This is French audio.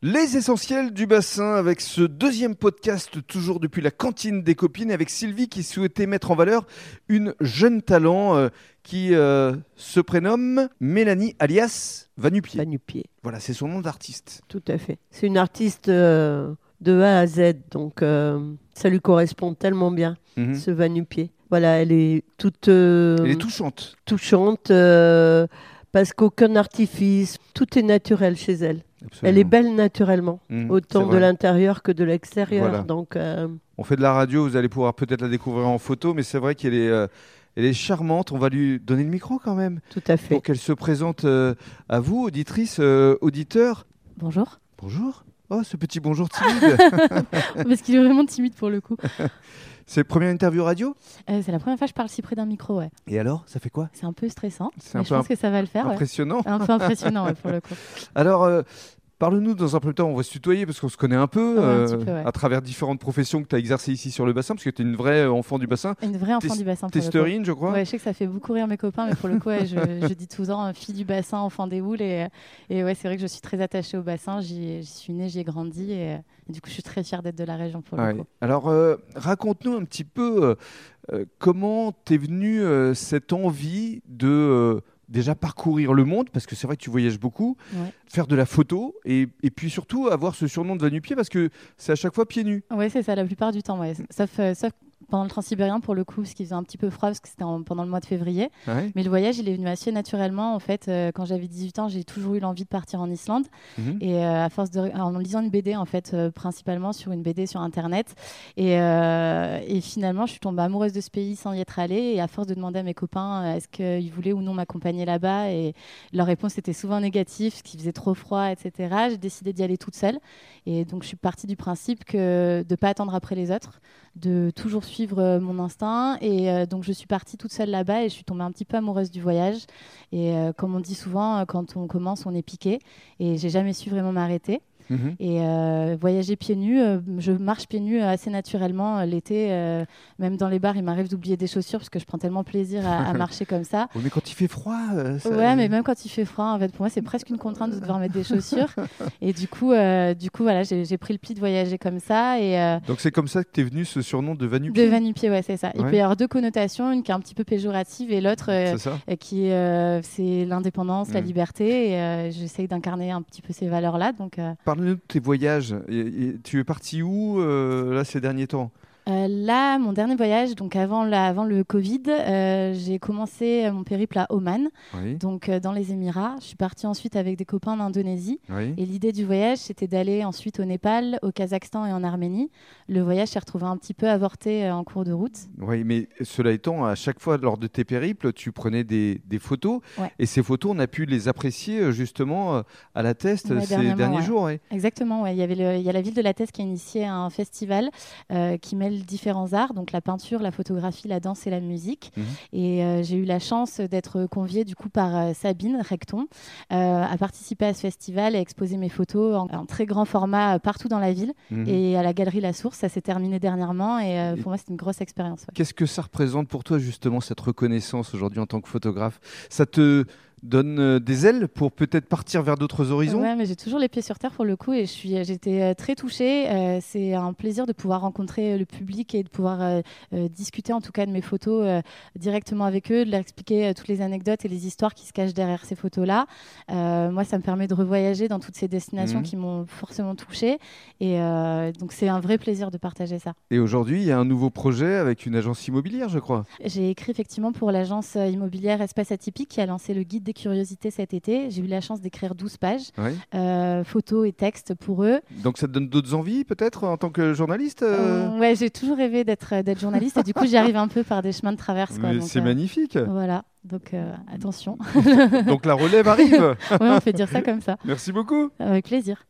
Les essentiels du bassin avec ce deuxième podcast toujours depuis la cantine des copines avec Sylvie qui souhaitait mettre en valeur une jeune talent euh, qui euh, se prénomme Mélanie alias Vanupier. Vanupier, Voilà, c'est son nom d'artiste. tout à fait. C'est une artiste euh, de A à Z, donc ça lui correspond tellement bien, Mhm. ce Vanupier. Voilà, elle est toute Elle est touchante. touchante, parce qu'aucun artifice, tout est naturel chez elle. Absolument. Elle est belle naturellement, Mhm, autant de l'intérieur que de l'extérieur. Voilà. Donc, euh, On fait de la radio, vous allez pouvoir peut-être la découvrir en photo, mais c'est vrai qu'elle est, euh, elle est charmante. On va lui donner le micro quand même tout à fait. pour qu'elle se présente euh, à vous, auditrices, euh, auditeurs. Bonjour. Bonjour. Oh, ce petit bonjour timide. Parce qu'il est vraiment timide pour le coup. c'est la première interview radio Euh, c'est la première fois que je parle si près d'un micro, ouais. Et alors, ça fait quoi C'est un peu stressant, C'est un mais je peu pense que ça va le faire. ouais. Impressionnant. Un peu impressionnant ouais, pour le coup. Alors, euh, parle-nous dans un premier temps, on va se tutoyer parce qu'on se connaît un peu, Ouais, euh, petit peu, ouais. à travers différentes professions que tu as exercées ici sur le bassin, parce que tu es une vraie enfant du bassin. Une vraie enfant du bassin. Testerine, je crois. Ouais, je sais que ça fait beaucoup rire mes copains, mais pour le coup, ouais, je, je dis tout le temps fille du bassin, enfant des houles. Et, et ouais, c'est vrai que je suis très attachée au bassin. J'y suis née, j'y ai grandi. Et, et du coup, je suis très fière d'être de la région pour le coup. Alors, euh, raconte-nous un petit peu euh, euh, comment t'es venue cette envie de déjà parcourir le monde, parce que c'est vrai que tu voyages beaucoup, Ouais. faire de la photo, et, et puis surtout avoir ce surnom de Vanupier, parce que c'est à chaque fois pieds nus. Ouais, c'est ça, la plupart du temps, ouais. Sauf, euh, sauf pendant le transsibérien, pour le coup, parce qu'il faisait un petit peu froid, parce que c'était en- pendant le mois de février. Ouais. Mais le voyage, il est venu assez naturellement. En fait, euh, quand j'avais 18 ans, j'ai toujours eu l'envie de partir en Islande. Mhm. Et euh, à force de, en lisant une BD, en fait, euh, principalement sur une BD sur Internet. Et, et finalement, je suis tombée amoureuse de ce pays sans y être allée. Et à force de demander à mes copains est-ce qu'ils voulaient ou non m'accompagner là-bas, et leur réponse était souvent négative, parce qu'il faisait trop froid, etc. J'ai décidé d'y aller toute seule. Et donc, je suis partie du principe que de pas attendre après les autres, de toujours suivre euh, mon instinct. Et euh, donc, je suis partie toute seule là-bas et je suis tombée un petit peu amoureuse du voyage. Et euh, comme on dit souvent, quand on commence, on est piqué. Et j'ai jamais su vraiment m'arrêter. Mhm. Et euh, voyager pieds nus, euh, je marche pieds nus assez naturellement euh, l'été. euh, même dans les bars, il m'arrive d'oublier des chaussures parce que je prends tellement plaisir à, à marcher comme ça. Mais quand il fait froid, ça- Ouais, mais même quand il fait froid, en fait, pour moi, c'est presque une contrainte de devoir mettre des chaussures. Et du coup, du coup, voilà, j'ai pris le pli de voyager comme ça. Et Donc c'est comme ça que t'es venu ce surnom de Vanupier. de Vanupier, ouais, c'est ça. Il peut y avoir deux connotations, une qui est un petit peu péjorative et l'autre qui c'est l'indépendance, la Mm. liberté. Et j'essaye d'incarner un petit peu ces valeurs-là. Donc Parle-nous de tes voyages. Et- tu es parti où euh, là ces derniers temps? Euh, là, mon dernier voyage, donc avant, la- avant le Covid, euh, j'ai commencé euh, mon périple à Oman, Oui. donc euh, dans les Émirats. Je suis partie ensuite avec des copains en Indonésie. oui. Et l'idée du voyage, c'était d'aller ensuite au Népal, au Kazakhstan et en Arménie. Le voyage s'est retrouvé un petit peu avorté en cours de route. Oui, mais cela étant, à chaque fois lors de tes périples, tu prenais des, des photos Ouais. et ces photos, on a pu les apprécier justement à la test Ouais, ces derniers ouais. jours. Exactement, il, y avait le- il y a la ville de La Teste qui a initié un festival qui mêle différents arts, donc la peinture, la photographie, la danse et la musique. Mhm. Et euh, j'ai eu la chance d'être conviée du coup par euh, Sabine Recton euh, à participer à ce festival et à exposer mes photos en, en très grand format partout dans la ville Mhm. et à la galerie La Source. Ça s'est terminé dernièrement et Et- pour moi c'était une grosse expérience. ouais. Qu'est-ce que ça représente pour toi justement cette reconnaissance aujourd'hui en tant que photographe? Ça te donne euh, des ailes pour peut-être partir vers d'autres horizons Ouais, mais j'ai toujours les pieds sur terre pour le coup et je suis, j'étais euh, très touchée. Euh, c'est un plaisir de pouvoir rencontrer le public et de pouvoir euh, euh, discuter en tout cas de mes photos euh, directement avec eux, de leur expliquer euh, toutes les anecdotes et les histoires qui se cachent derrière ces photos-là. Euh, moi, ça me permet de revoyager dans toutes ces destinations Mhm. qui m'ont forcément touchée et euh, donc c'est un vrai plaisir de partager ça. Et aujourd'hui, il y a un nouveau projet avec une agence immobilière, je crois. J'ai écrit effectivement pour l'agence euh, immobilière Espace Atypique qui a lancé le guide des curiosités cet été. J'ai eu la chance d'écrire 12 pages, euh, photos et textes pour eux. Donc ça te donne d'autres envies peut-être en tant que journaliste euh Euh, ouais, j'ai toujours rêvé d'être euh, d'être journaliste et du coup j'y arrive un peu par des chemins de traverse. quoi. C'est magnifique. Voilà, donc euh, attention. Donc la relève arrive. ouais, on fait dire ça comme ça, Merci beaucoup. avec plaisir.